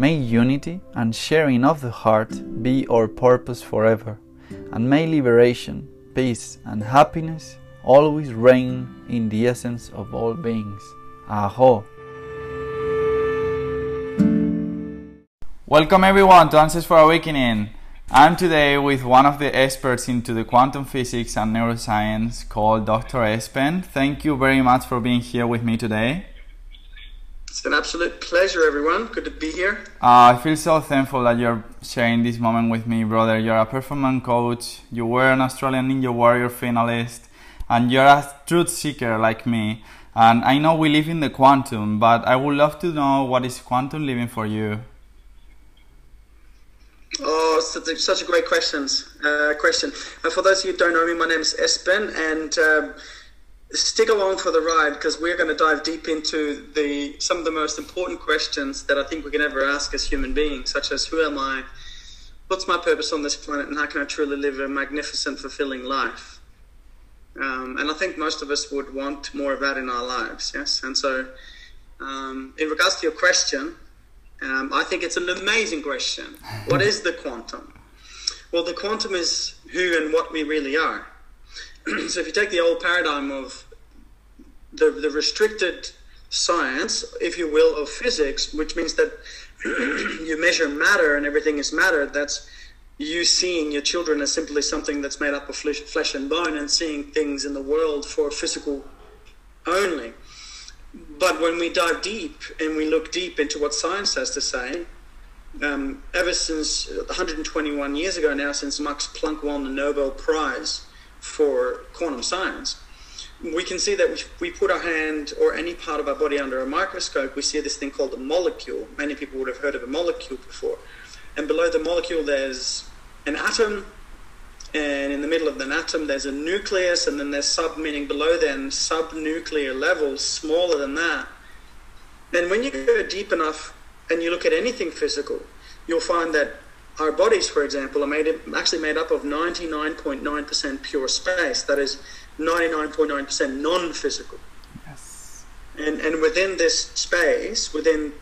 May unity and sharing of the heart be our purpose forever, and may liberation, peace, and happiness always reign in the essence of all beings. Aho! Welcome everyone to Answers for Awakening. I'm today with one of the experts into the quantum physics and neuroscience called Dr. Espen. Thank you very much for being here with me today. It's an absolute pleasure, everyone. Good to be here. Uh, I feel so thankful that you're sharing this moment with me, brother. You're a performance coach, you were an Australian Ninja Warrior finalist, and you're a truth seeker like me. And I know we live in the quantum, but I would love to know what is quantum living for you? Oh, such a, such a great questions, uh, question. Uh, for those of you who don't know me, my name is Espen, and uh, stick along for the ride because we're going to dive deep into the some of the most important questions that I think we can ever ask as human beings, such as who am I, what's my purpose on this planet, and how can I truly live a magnificent, fulfilling life. Um, and I think most of us would want more of that in our lives, yes. And so, um, in regards to your question, um, I think it's an amazing question. What is the quantum? Well, the quantum is who and what we really are. so if you take the old paradigm of the, the restricted science, if you will, of physics, which means that you measure matter and everything is matter, that's you seeing your children as simply something that's made up of flesh, flesh and bone and seeing things in the world for physical only. But when we dive deep and we look deep into what science has to say, um, ever since 121 years ago now, since Max Planck won the Nobel Prize for quantum science, we can see that if we put our hand or any part of our body under a microscope, we see this thing called a molecule. Many people would have heard of a molecule before. And below the molecule, there's an atom, and in the middle of the atom, there's a nucleus, and then there's sub, meaning below then, subnuclear levels, smaller than that. And when you go deep enough and you look at anything physical, you'll find that our bodies, for example, are made actually made up of 99.9% pure space. That is 99.9% non-physical. Yes. And and within this space, within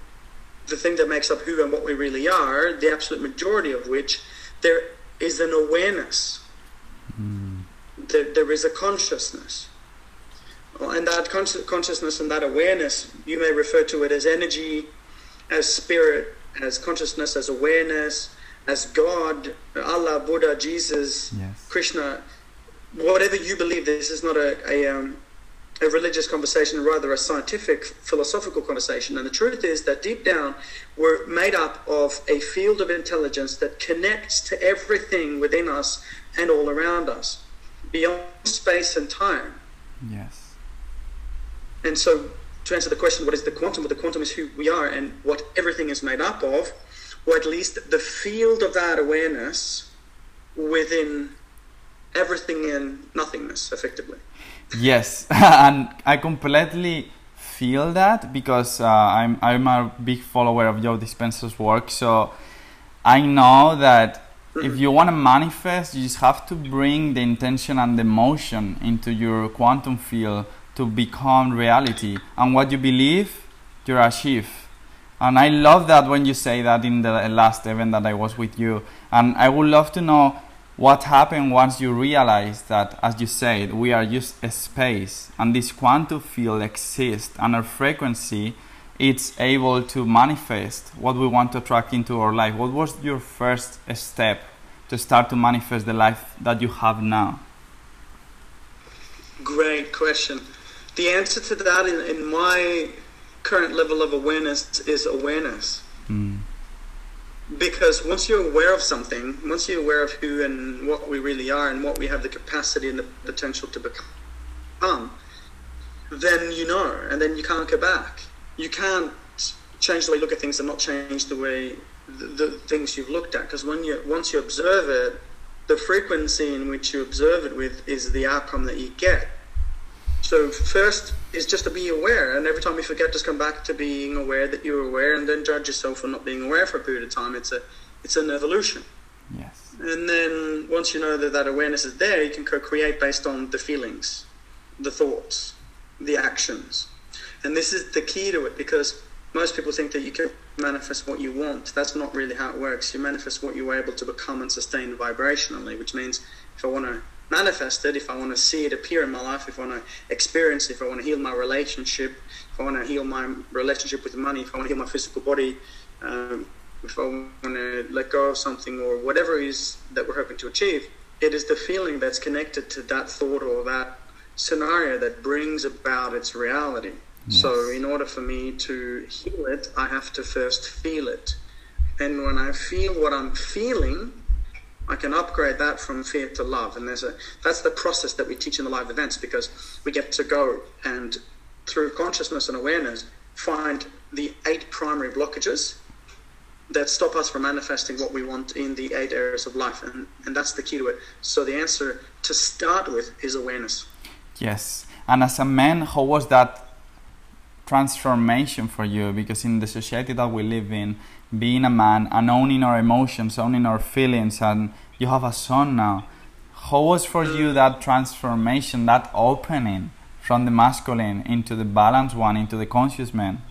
the thing that makes up who and what we really are, the absolute majority of which, there is an awareness. Mm. There, there is a consciousness. And that consciousness and that awareness, you may refer to it as energy, as spirit, as consciousness, as awareness, as God, Allah, Buddha, Jesus, Yes. Krishna, whatever you believe. This is not a a, um, a religious conversation, rather a scientific, philosophical conversation. And the truth is that deep down, we're made up of a field of intelligence that connects to everything within us and all around us, beyond space and time. Yes. And so, to answer the question, what is the quantum? Well, the quantum is who we are and what everything is made up of, or at least the field of that awareness within everything and nothingness, effectively. Yes, and I completely feel that because uh, I'm I'm a big follower of Joe Dispenza's work. So I know that if you want to manifest, you just have to bring the intention and the motion into your quantum field to become reality. And what you believe, you achieve. And I love that when you say that in the last event that I was with you. And I would love to know what happened once you realized that, as you said, we are just a space and this quantum field exists and our frequency it's able to manifest what we want to attract into our life. What was your first step to start to manifest the life that you have now? Great question. The answer to that, in, in my current level of awareness, is awareness. Mm. Because once you're aware of something, once you're aware of who and what we really are and what we have the capacity and the potential to become, then you know, and then you can't go back. You can't change the way you look at things and not change the way the, the things you've looked at. Because when you once you observe it, the frequency in which you observe it with is the outcome that you get. So first is just to be aware, and every time you forget, just come back to being aware that you're aware, and then judge yourself for not being aware for a period of time. It's a it's an evolution. Yes. And then once you know that that awareness is there, you can co-create based on the feelings, the thoughts, the actions. And this is the key to it because most people think that you can manifest what you want. That's not really how it works. You manifest what you were able to become and sustain vibrationally, which means if I want to manifest it, if I want to see it appear in my life, if I want to experience it, if I want to heal my relationship, if I want to heal my relationship with money, if I want to heal my physical body, um, if I want to let go of something or whatever it is that we're hoping to achieve, it is the feeling that's connected to that thought or that scenario that brings about its reality. So, in order for me to heal it, I have to first feel it. And when I feel what I'm feeling, I can upgrade that from fear to love. And there's a that's the process that we teach in the live events because we get to go and through consciousness and awareness find the eight primary blockages that stop us from manifesting what we want in the eight areas of life. And, and that's the key to it. So the answer to start with is awareness. Yes. And as a man, how was that transformation for you? Because in the society that we live in, being a man and owning our emotions, owning our feelings, and you have a son now. How was for you that transformation, that opening from the masculine into the balanced one, into the conscious man?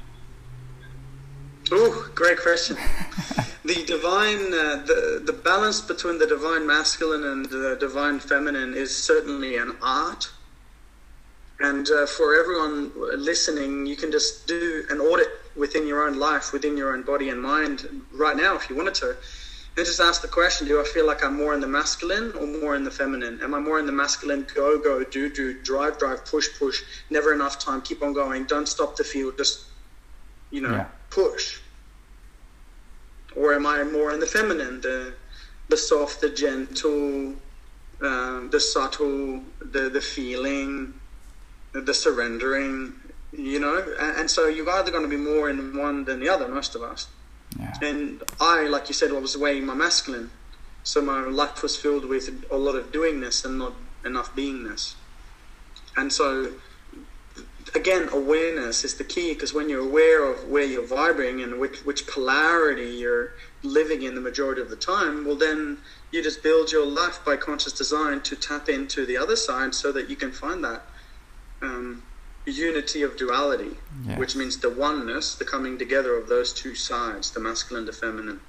Oh, great question. the divine, uh, the the balance between the divine masculine and the divine feminine is certainly an art. And uh, for everyone listening, you can just do an audit within your own life, within your own body and mind right now, if you wanted to. And just ask the question Do I feel like I'm more in the masculine or more in the feminine? Am I more in the masculine, go, go, do, do, drive, drive, push, push, never enough time, keep on going, don't stop the field, just, you know, Yeah. push? Or am I more in the feminine, the, the soft, the gentle, um, the subtle, the, the feeling, the surrendering, you know? And, and so you're either going to be more in one than the other, most of us. Yeah. And I, like you said, I was weighing my masculine. So my life was filled with a lot of doingness and not enough beingness. And so, again, awareness is the key because when you're aware of where you're vibrating and which, which polarity you're living in the majority of the time, well, then you just build your life by conscious design to tap into the other side so that you can find that um, unity of duality, Yes. which means the oneness, the coming together of those two sides, the masculine, the feminine,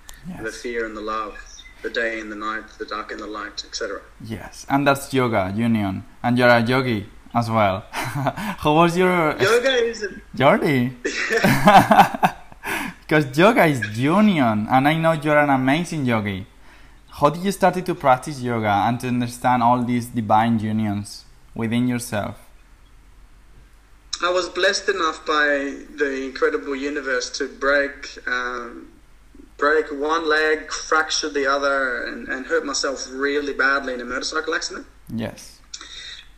the fear and the love, the day and the night, the dark and the light, etc. Yes. And that's yoga, union. And you're a yogi as well. how was your Yoga is a, Jordi? because yoga is union, and I know you're an amazing yogi. how did you start to practice yoga and to understand all these divine unions within yourself? I was blessed enough by the incredible universe to break um, break one leg, fracture the other, and, and hurt myself really badly in a motorcycle accident. Yes.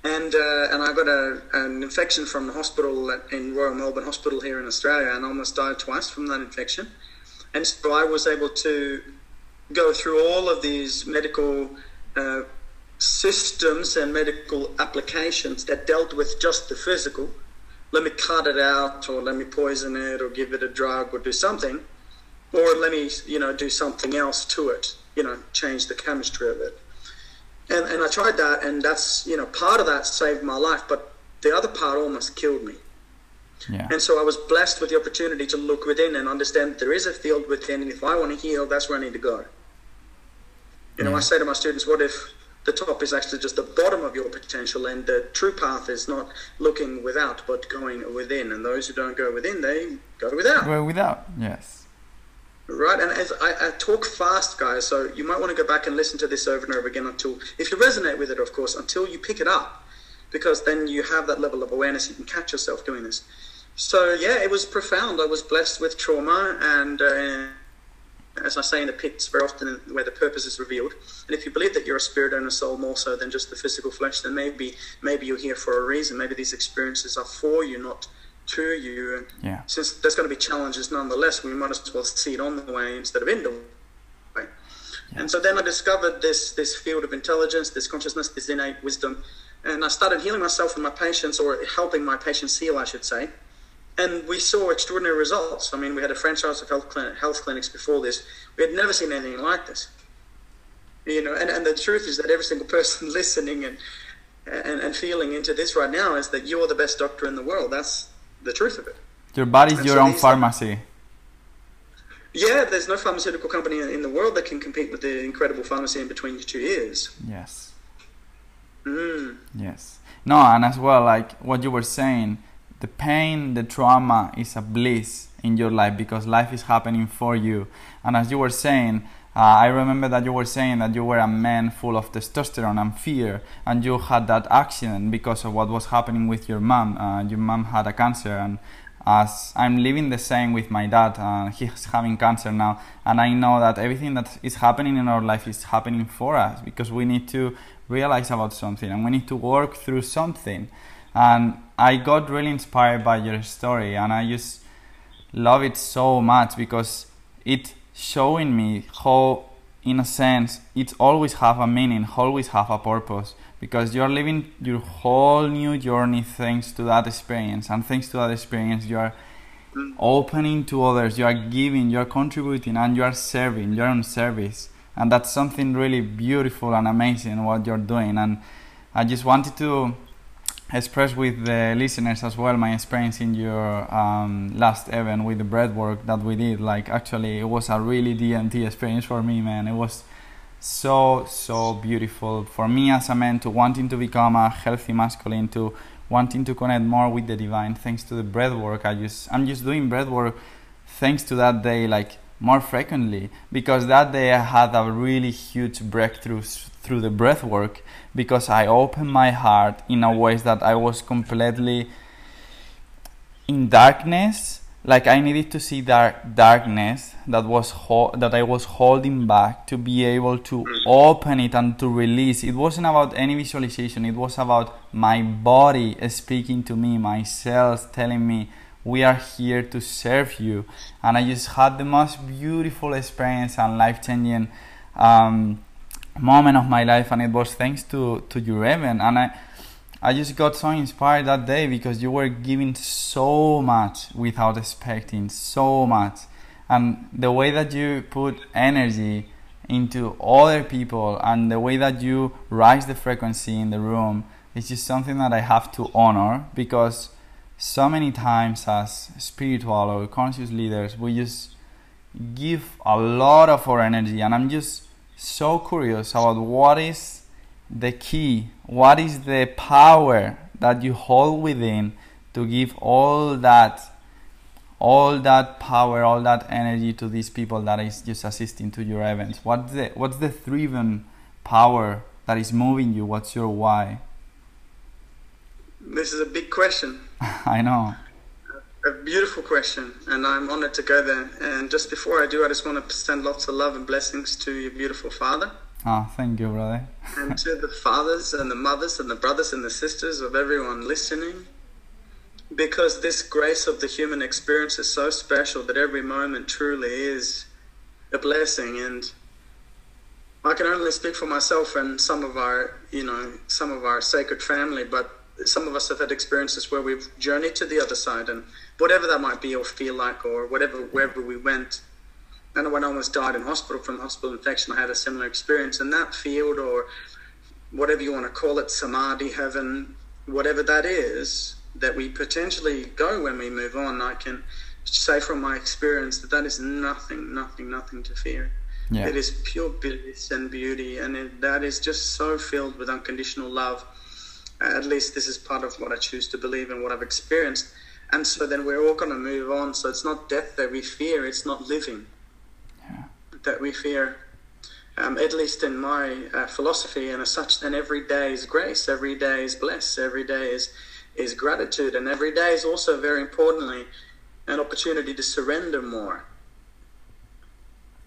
And uh, and I got a, an infection from the hospital at, in Royal Melbourne Hospital here in Australia, and almost died twice from that infection. And so I was able to go through all of these medical uh, systems and medical applications that dealt with just the physical. Let me cut it out, or let me poison it, or give it a drug, or do something or let me you know do something else to it you know change the chemistry of it. And and i tried that and that's you know part of that saved my life but the other part almost killed me. Yeah. and so i was blessed with the opportunity to look within and understand there is a field within and if i want to heal that's where i need to go. You know i say to my students what if the top is actually just the bottom of your potential and the true path is not looking without but going within and those who don't go within they go without Go without, yes. Right, and as I, I, talk fast, guys, so you might want to go back and listen to this over and over again until, if you resonate with it, of course, until you pick it up, because then you have that level of awareness. You can catch yourself doing this. So yeah, it was profound. I was blessed with trauma, and uh, as I say in the pits, very often where the purpose is revealed. And if you believe that you're a spirit and a soul more so than just the physical flesh, then maybe maybe you're here for a reason. Maybe these experiences are for you, not to you. And Yeah. since there's going to be challenges nonetheless, we might as well see it on the way instead of in the way. And so then I discovered this this field of intelligence, this consciousness, this innate wisdom, and I started healing myself and my patients, or helping my patients heal, I should say. And we saw extraordinary results. I mean, we had a franchise of health, clinic, health clinics before this. We had never seen anything like this. You know, and, and the truth is that every single person listening and, and and feeling into this right now is that you're the best doctor in the world. That's the truth of it. Your body's And your so own pharmacy. Yeah, there's no pharmaceutical company in the world that can compete with the incredible pharmacy in between your two ears. Yes. Mm. Yes. No, and as well, like what you were saying, the pain, the trauma is a bliss in your life because life is happening for you. And as you were saying, uh, I remember that you were saying that you were a man full of testosterone and fear, and you had that accident because of what was happening with your mom. Uh, your mom had a cancer, and as I'm living the same with my dad, uh, he's having cancer now, and I know that everything that is happening in our life is happening for us because we need to realize about something and we need to work through something. And I got really inspired by your story, and I just love it so much because it showing me how in a sense it always have a meaning always have a purpose because you're living your whole new journey thanks to that experience and thanks to that experience you are opening to others you are giving you are contributing and you are serving you're on service. And that's something really beautiful and amazing what you're doing and i just wanted to express with the listeners as well my experience in your um, last event with the breath work that we did. Like actually it was a really dmt experience for me man. It was so so beautiful. For me as a man to wanting to become a healthy masculine to wanting to connect more with the divine thanks to the breath work i just i'm just doing breath work thanks to that day like more frequently. Because that day i had a really huge breakthrough through the breath work because i opened my heart in a way that i was completely in darkness. Like i needed to see that darkness that was ho- that i was holding back to be able to open it and to release. It wasn't about any visualization. It was about my body speaking to me my cells telling me we are here to serve you. And i just had the most beautiful experience and life-changing um, moment of my life and it was thanks to to your event and i I just got so inspired that day because you were giving so much without expecting so much. And the way that you put energy into other people and the way that you rise the frequency in the room is just something that I have to honor because so many times as spiritual or conscious leaders we just give a lot of our energy and I'm just so curious about what is the key what is the power that you hold within to give all that all that power, all that energy to these people that is just assisting to your events? What's the what's the driven power that is moving you? What's your why? This is a big question. I know. A beautiful question, and I'm honored to go there. And just before I do, I just want to send lots of love and blessings to your beautiful father. Ah, thank you, brother. and to the fathers and the mothers and the brothers and the sisters of everyone listening. Because this grace of the human experience is so special that every moment truly is a blessing. And I can only speak for myself and some of our, you know, some of our sacred family, but some of us have had experiences where we've journeyed to the other side and whatever that might be or feel like or whatever wherever we went. And when I almost died in hospital from hospital infection I had a similar experience in that field or whatever you want to call it samadhi heaven whatever that is that we potentially go when we move on I can say from my experience that that is nothing nothing nothing to fear. Yeah. it is pure bliss and beauty and it, that is just so filled with unconditional love at least this is part of what I choose to believe and what I've experienced. And so then we're all going to move on. So it's not death that we fear, it's not living yeah. that we fear. Um, at least in my uh, philosophy, and as such, then every day is grace, every day is bliss, every day is, is gratitude, and every day is also, very importantly, an opportunity to surrender more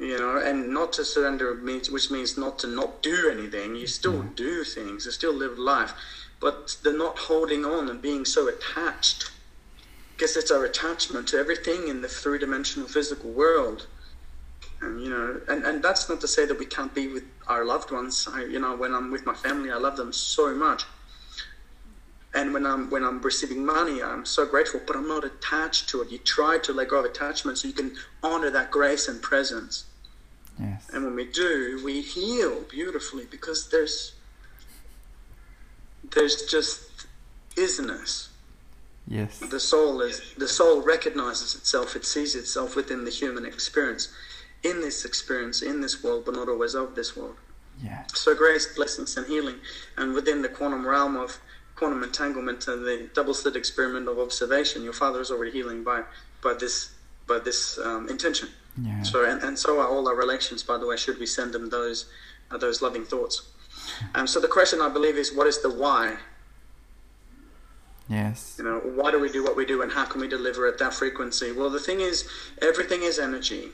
you know, and not to surrender means, which means not to not do anything. You still mm. do things, you still live life, but they're not holding on and being so attached. Because it's our attachment to everything in the three dimensional physical world. And, you know, and, and that's not to say that we can't be with our loved ones. I, you know, when I'm with my family, I love them so much. And when I'm when I'm receiving money, I'm so grateful, but I'm not attached to it. You try to let go of attachment so you can honor that grace and presence. Yes. And when we do, we heal beautifully because there's there's just isness. Yes. The soul is the soul recognizes itself, it sees itself within the human experience, in this experience, in this world, but not always of this world. Yeah. So grace, blessings, and healing, and within the quantum realm of quantum entanglement and the double slit experiment of observation, your father is already healing by by this by this um, intention. Yeah. So and, and so are all our relations. By the way, should we send them those uh, those loving thoughts? Um, so the question I believe is, what is the why? Yes. You know, why do we do what we do, and how can we deliver at that frequency? Well, the thing is, everything is energy,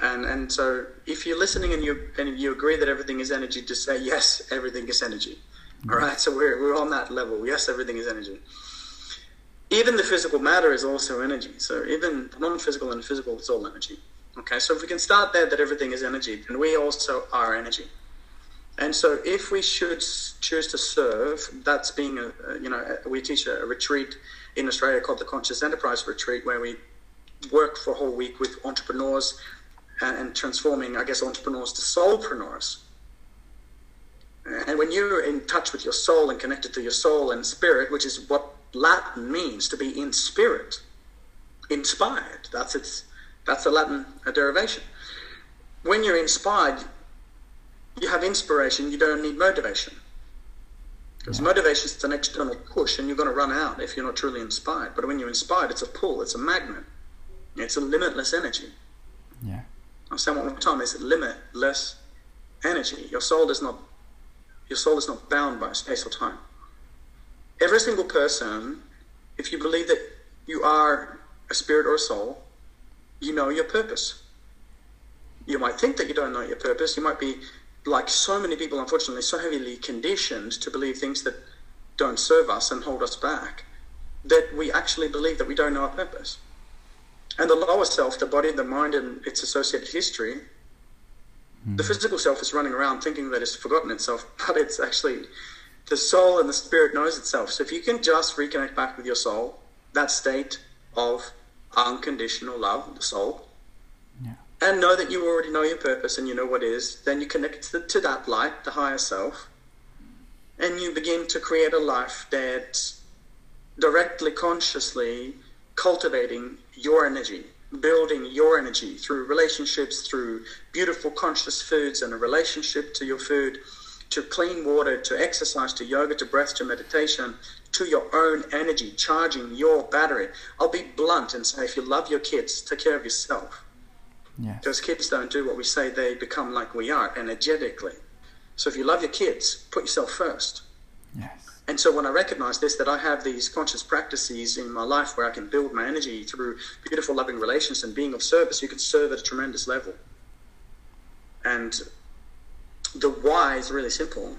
and and so if you're listening and you and you agree that everything is energy, just say yes, everything is energy. All right. So we're we're on that level. Yes, everything is energy. Even the physical matter is also energy. So even non-physical and physical it's all energy. Okay. So if we can start there, that everything is energy, then we also are energy. And so, if we should choose to serve, that's being a, you know, we teach a retreat in Australia called the Conscious Enterprise Retreat, where we work for a whole week with entrepreneurs and, transforming, I guess, entrepreneurs to soulpreneurs. And when you're in touch with your soul and connected to your soul and spirit, which is what Latin means to be in spirit, inspired, that's its, that's the Latin uh, derivation. When you're inspired, you have inspiration, you don't need motivation. Because yeah. motivation is an external push, and you're going to run out if you're not truly inspired. But when you're inspired, it's a pull, it's a magnet, it's a limitless energy. Yeah. I'll say one more time: it's limitless energy. Your soul is not, your soul is not bound by space or time. Every single person, if you believe that you are a spirit or a soul, you know your purpose. You might think that you don't know your purpose. You might be like so many people, unfortunately, so heavily conditioned to believe things that don't serve us and hold us back, that we actually believe that we don't know our purpose. And the lower self, the body, the mind, and its associated history, mm. the physical self is running around thinking that it's forgotten itself, but it's actually the soul and the spirit knows itself. So if you can just reconnect back with your soul, that state of unconditional love, the soul, and know that you already know your purpose and you know what is, then you connect to, to that light, the higher self, and you begin to create a life that's directly, consciously cultivating your energy, building your energy through relationships, through beautiful conscious foods and a relationship to your food, to clean water, to exercise, to yoga, to breath, to meditation, to your own energy, charging your battery. I'll be blunt and say if you love your kids, take care of yourself. Yes. Because kids don't do what we say, they become like we are energetically. So if you love your kids, put yourself first. Yes. And so when I recognize this, that I have these conscious practices in my life where I can build my energy through beautiful, loving relations and being of service, you can serve at a tremendous level. And the why is really simple.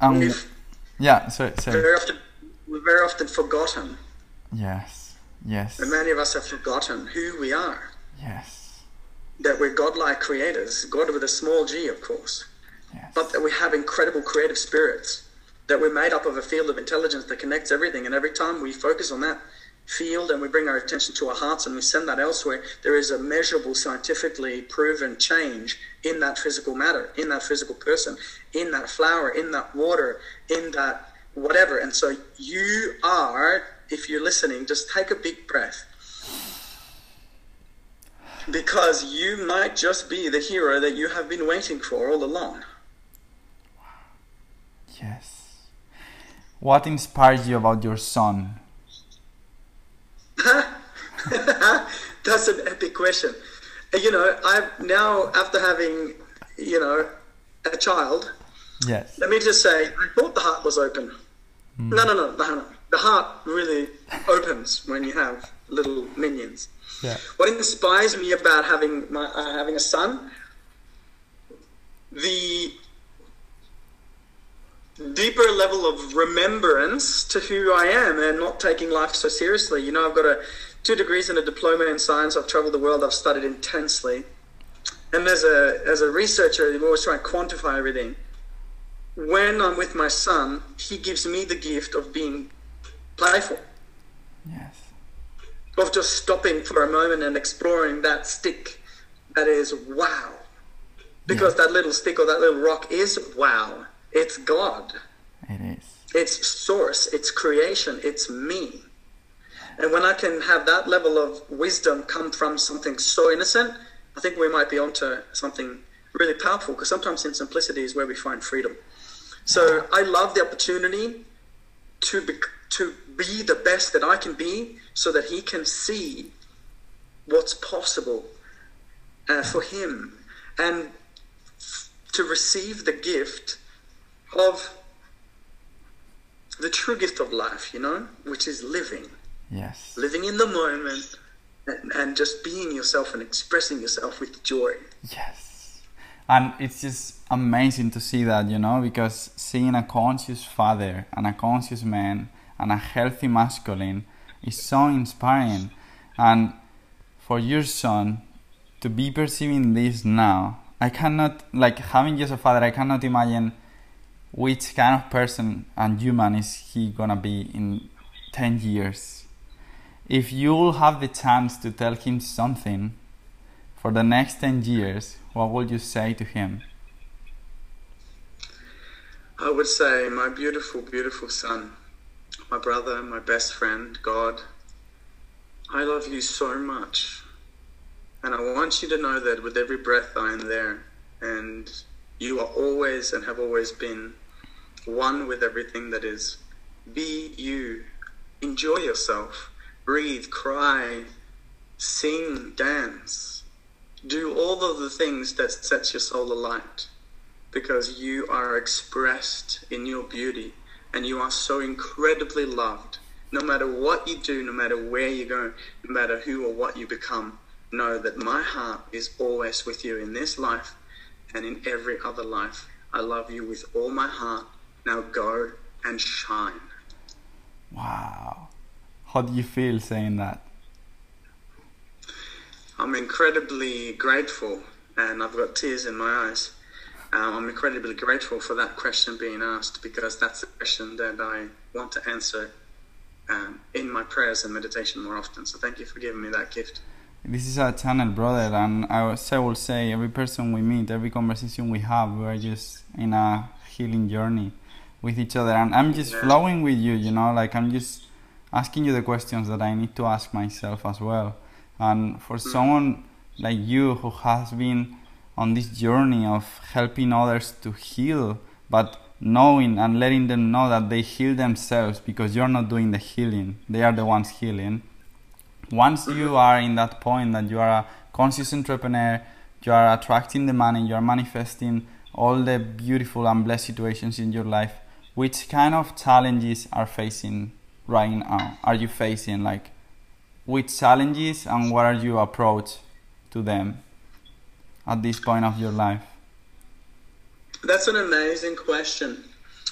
Um, We've yeah, sorry, sorry. very often, we're very often forgotten, Yes. Yes. and many of us have forgotten who we are. Yes. That we're godlike creators, God with a small g, of course. Yes. but that we have incredible creative spirits, that we're made up of a field of intelligence that connects everything. And every time we focus on that field and we bring our attention to our hearts and we send that elsewhere, there is a measurable, scientifically proven change in that physical matter, in that physical person, in that flower, in that water, in that whatever. And so you are, if you're listening, just take a big breath. Because you might just be the hero that you have been waiting for all along. Yes. What inspires you about your son? That's an epic question. You know, I've now, after having, you know, a child, Yes. let me just say, I thought the heart was open. Hmm. No, no, no, no, no. The heart really opens when you have little minions. Yeah. What inspires me about having my uh, having a son, the deeper level of remembrance to who I am and not taking life so seriously. You know, I've got a two degrees and a diploma in science. I've traveled the world. I've studied intensely, and as a as a researcher, I'm always trying to quantify everything. When I'm with my son, he gives me the gift of being playful Yes. of just stopping for a moment and exploring that stick that is wow. Because that little stick or that little rock is wow. It's God. It is. It's source. It's creation. It's me. And when I can have that level of wisdom come from something so innocent, I think we might be onto something really powerful because sometimes in simplicity is where we find freedom. So I love the opportunity to be, to be the best that I can be so that he can see what's possible uh, for him and to receive the gift of the true gift of life, you know, which is living, Yes. living in the moment and, and just being yourself and expressing yourself with joy. Yes. And it's just amazing to see that, you know, because seeing a conscious father and a conscious man and a healthy masculine is so inspiring. And for your son to be perceiving this now, I cannot, like, having just a father, I cannot imagine which kind of person and human is he gonna be in 10 years. If you will have the chance to tell him something for the next 10 years, what would you say to him? I would say, my beautiful, beautiful son, my brother, my best friend, God, I love you so much. And I want you to know that with every breath I am there. And you are always and have always been one with everything that is. Be you. Enjoy yourself. Breathe, cry, sing, dance. Do all of the things that sets your soul alight because you are expressed in your beauty and you are so incredibly loved. No matter what you do, no matter where you go, no matter who or what you become, know that my heart is always with you in this life and in every other life. I love you with all my heart. Now go and shine. Wow. How do you feel saying that? I'm incredibly grateful and I've got tears in my eyes. Um, I'm incredibly grateful for that question being asked because that's a question that I want to answer um, in my prayers and meditation more often. So thank you for giving me that gift. This is a channel, brother, and I will say every person we meet, every conversation we have, we are just in a healing journey with each other. And I'm just Yeah. flowing with you, you know, like I'm just asking you the questions that I need to ask myself as well. And for someone like you who has been on this journey of helping others to heal but knowing and letting them know that they heal themselves because you're not doing the healing, they are the ones healing. Once you are in that point that you are a conscious entrepreneur, you are attracting the money, you are manifesting all the beautiful and blessed situations in your life, which kind of challenges are facing right now? Are you facing like which challenges and what are your approach to them at this point of your life? That's an amazing question.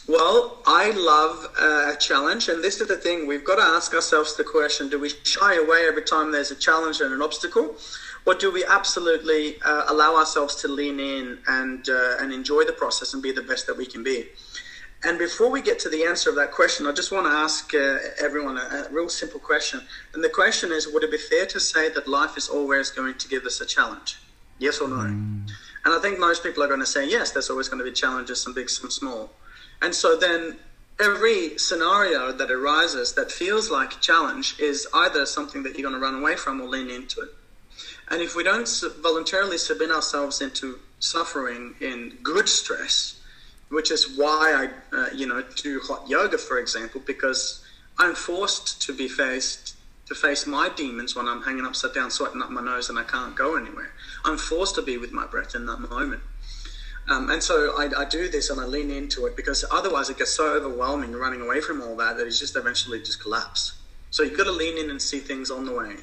Well, I love a challenge, and this is the thing we've got to ask ourselves the question do we shy away every time there's a challenge and an obstacle? Or do we absolutely uh, allow ourselves to lean in and, uh, and enjoy the process and be the best that we can be? And before we get to the answer of that question, I just want to ask uh, everyone a, a, real simple question. And the question is Would it be fair to say that life is always going to give us a challenge? Yes or no? Mm. And I think most people are going to say yes, there's always going to be challenges, some big, some small. And so then every scenario that arises that feels like a challenge is either something that you're going to run away from or lean into it. And if we don't voluntarily submit ourselves into suffering in good stress, which is why I, uh, you know, do hot yoga, for example, because I'm forced to be faced to face my demons when I'm hanging upside down, sweating up my nose, and I can't go anywhere. I'm forced to be with my breath in that moment. Um, and so I, I, do this and I lean into it because otherwise it gets so overwhelming running away from all that that it's just eventually just collapse. So you've got to lean in and see things on the way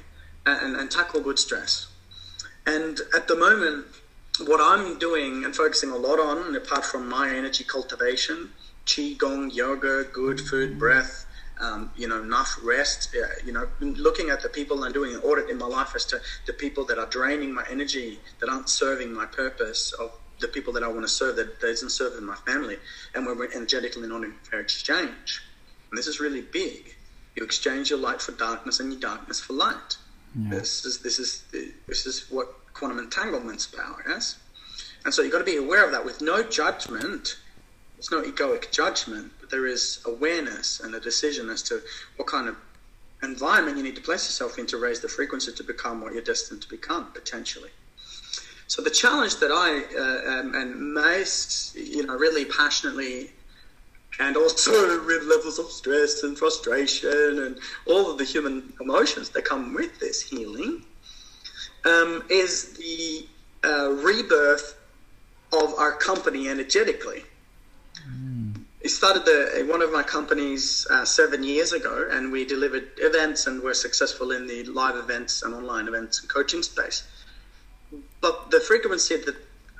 and, and, and tackle good stress. And at the moment, what I'm doing and focusing a lot on, apart from my energy cultivation, qigong, yoga, good food, breath, um, you know, enough rest. Uh, you know, looking at the people and doing an audit in my life as to the people that are draining my energy, that aren't serving my purpose of the people that I want to serve, that, that isn't serving my family, and when we're energetically not in fair exchange. And this is really big. You exchange your light for darkness and your darkness for light. Yeah. This is this is this is what quantum entanglement's power, yes. And so you've got to be aware of that with no judgment. There's no egoic judgment, but there is awareness and a decision as to what kind of environment you need to place yourself in to raise the frequency to become what you're destined to become potentially. So the challenge that I uh, um, and most, you know, really passionately, and also with levels of stress and frustration and all of the human emotions that come with this healing, um, is the uh, rebirth of our company energetically. Started the, one of my companies uh, seven years ago, and we delivered events and were successful in the live events and online events and coaching space. But the frequency that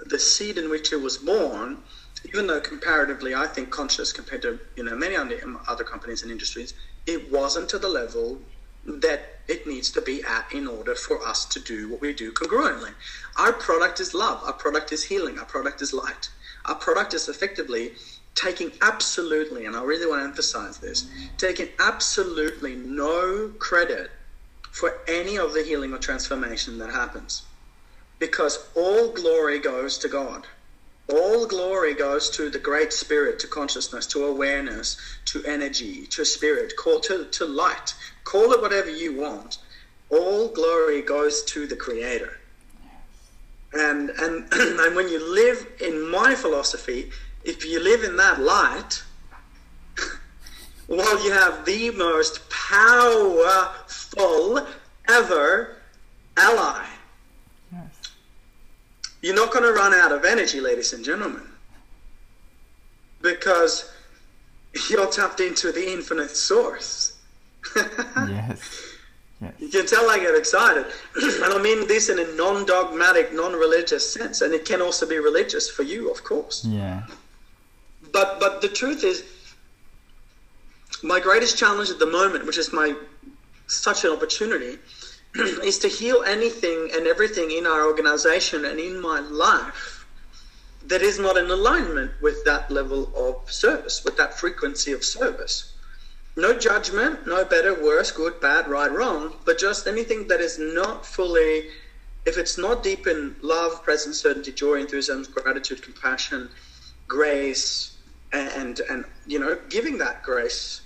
the seed in which it was born, even though comparatively I think conscious compared to you know many other companies and industries, it wasn't to the level that it needs to be at in order for us to do what we do congruently. Our product is love, our product is healing, our product is light. Our product is effectively taking absolutely, and I really want to emphasize this, taking absolutely no credit for any of the healing or transformation that happens because all glory goes to God. All glory goes to the great spirit, to consciousness, to awareness, to energy, to spirit, call to, to light. Call it whatever you want. All glory goes to the creator. And and and when you live in my philosophy, if you live in that light, well you have the most powerful ever ally you're not going to run out of energy, ladies and gentlemen, because you're tapped into the infinite source. yes. Yes. You can tell I get excited. and I mean this in a non dogmatic, non religious sense. And it can also be religious for you, of course. Yeah. But but the truth is my greatest challenge at the moment, which is my such an opportunity, is to heal anything and everything in our organization and in my life that is not in alignment with that level of service, with that frequency of service. No judgment, no better, worse, good, bad, right, wrong, but just anything that is not fully, if it's not deep in love, presence, certainty, joy, enthusiasm, gratitude, compassion, grace, and and you know, giving that grace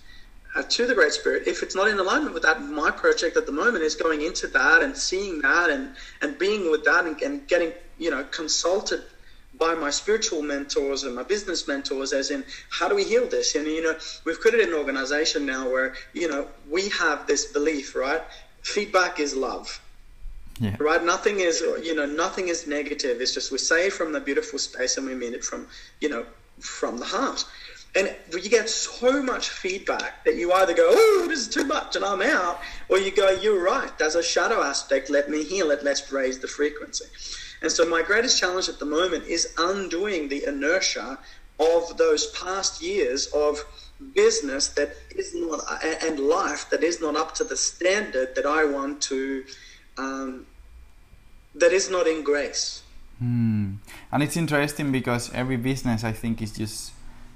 uh, to the Great Spirit, if it's not in alignment with that, my project at the moment is going into that and seeing that and, and being with that and, and getting, you know, consulted by my spiritual mentors and my business mentors as in how do we heal this? And you know we've created an organization now where you know we have this belief right? Feedback is love. Yeah. right? Nothing is you know nothing is negative. It's just we say it from the beautiful space and we mean it from you know from the heart. And you get so much feedback that you either go oh this is too much and i'm out or you go you're right. There's a shadow aspect. Let me heal it. Let's raise the frequency. And so my greatest challenge at the moment is undoing the inertia of those past years of business that is not and life that is not up to the standard that I want to um, that is not in grace. Mm. And it's interesting because every business I think is just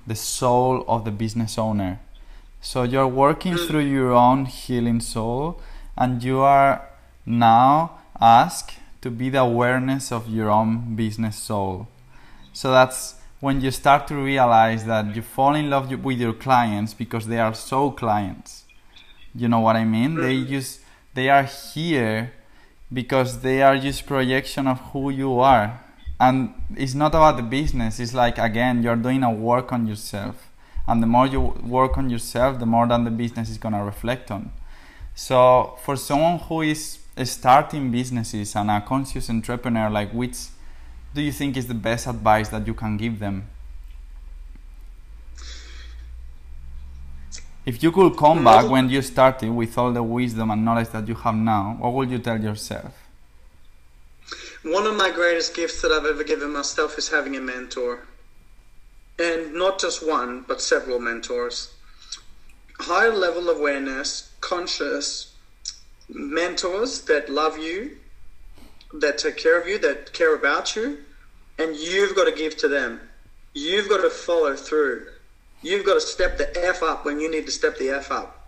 the soul of the business owner. So you're working mm. through your own healing soul and you are now asked to be the awareness of your own business soul. So that's when you start to realize that you fall in love with your clients because they are so clients. You know what I mean? They mm-hmm. just they are here because they are just projection of who you are. And it's not about the business. It's like again, you're doing a work on yourself. And the more you work on yourself, the more that the business is gonna reflect on. So for someone who is starting businesses and a conscious entrepreneur, like which do you think is the best advice that you can give them? If you could come back when you started with all the wisdom and knowledge that you have now, what would you tell yourself? One of my greatest gifts that I've ever given myself is having a mentor. And not just one, but several mentors. Higher level awareness, conscious, mentors that love you, that take care of you, that care about you, and you've got to give to them. You've got to follow through. You've got to step the F up when you need to step the F up.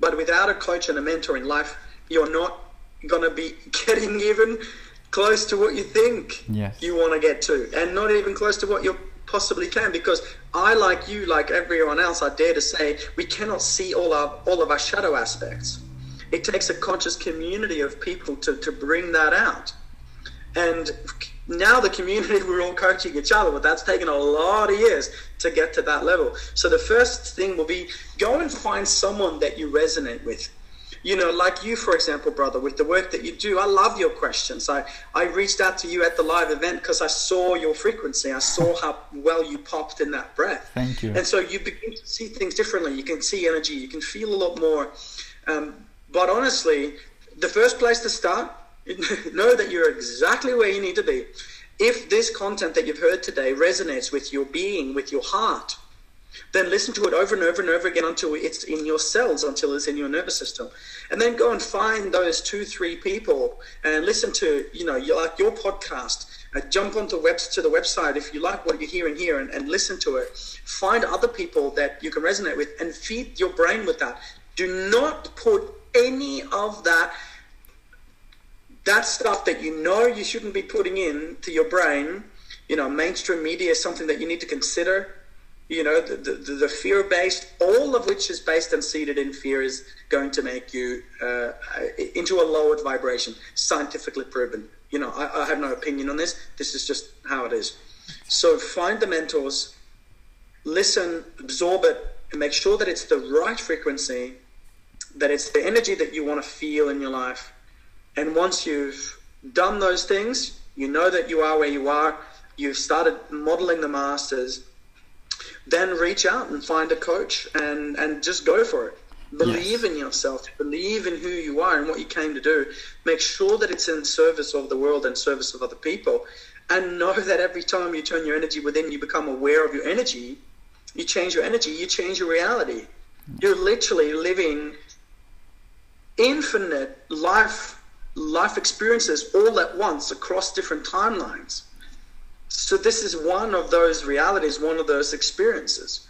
But without a coach and a mentor in life, you're not going to be getting even close to what you think yes. you want to get to, and not even close to what you possibly can. Because I, like you, like everyone else, I dare to say, we cannot see all our all of our shadow aspects it takes a conscious community of people to, to bring that out. And now the community, we're all coaching each other, but that's taken a lot of years to get to that level. So the first thing will be go and find someone that you resonate with. You know, like you, for example, brother, with the work that you do, I love your questions. I, I reached out to you at the live event because I saw your frequency. I saw how well you popped in that breath. Thank you. And so you begin to see things differently. You can see energy. You can feel a lot more. Um, but honestly, the first place to start, know that you're exactly where you need to be. If this content that you've heard today resonates with your being, with your heart, then listen to it over and over and over again until it's in your cells, until it's in your nervous system. And then go and find those two, three people and listen to, you know, like your podcast. Uh, jump onto web to the website if you like what you hear in here and, and listen to it. Find other people that you can resonate with and feed your brain with that. Do not put any of that that stuff that you know you shouldn't be putting in to your brain you know mainstream media is something that you need to consider. You know the, the, the fear based all of which is based and seated in fear is going to make you uh, into a lowered vibration scientifically proven. You know I, I have no opinion on this. This is just how it is. So find the mentors listen absorb it and make sure that it's the right frequency that it's the energy that you want to feel in your life. And once you've done those things, you know that you are where you are, you've started modeling the masters, then reach out and find a coach and, and just go for it. Believe yes. in yourself, believe in who you are and what you came to do. Make sure that it's in service of the world and service of other people. And know that every time you turn your energy within, you become aware of your energy, you change your energy, you change your reality. You're literally living infinite life life experiences all at once across different timelines. So this is one of those realities, one of those experiences.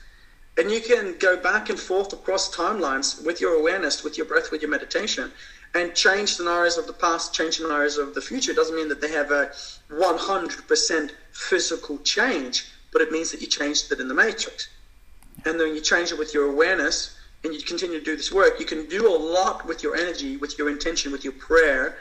And you can go back and forth across timelines with your awareness, with your breath, with your meditation, and change scenarios of the past, change scenarios of the future. It doesn't mean that they have a 100% physical change, but it means that you changed it in the matrix. And then you change it with your awareness, and you continue to do this work, you can do a lot with your energy, with your intention, with your prayer,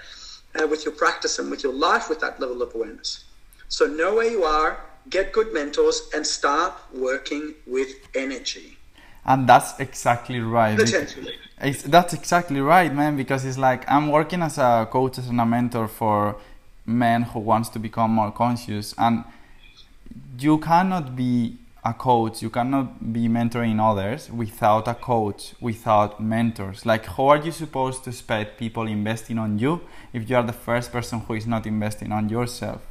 uh, with your practice, and with your life with that level of awareness. So know where you are, get good mentors, and start working with energy. And that's exactly right. Potentially. It's, that's exactly right, man. Because it's like I'm working as a coach and a mentor for men who wants to become more conscious, and you cannot be a coach, you cannot be mentoring others without a coach, without mentors. Like, how are you supposed to expect people investing on you if you are the first person who is not investing on yourself?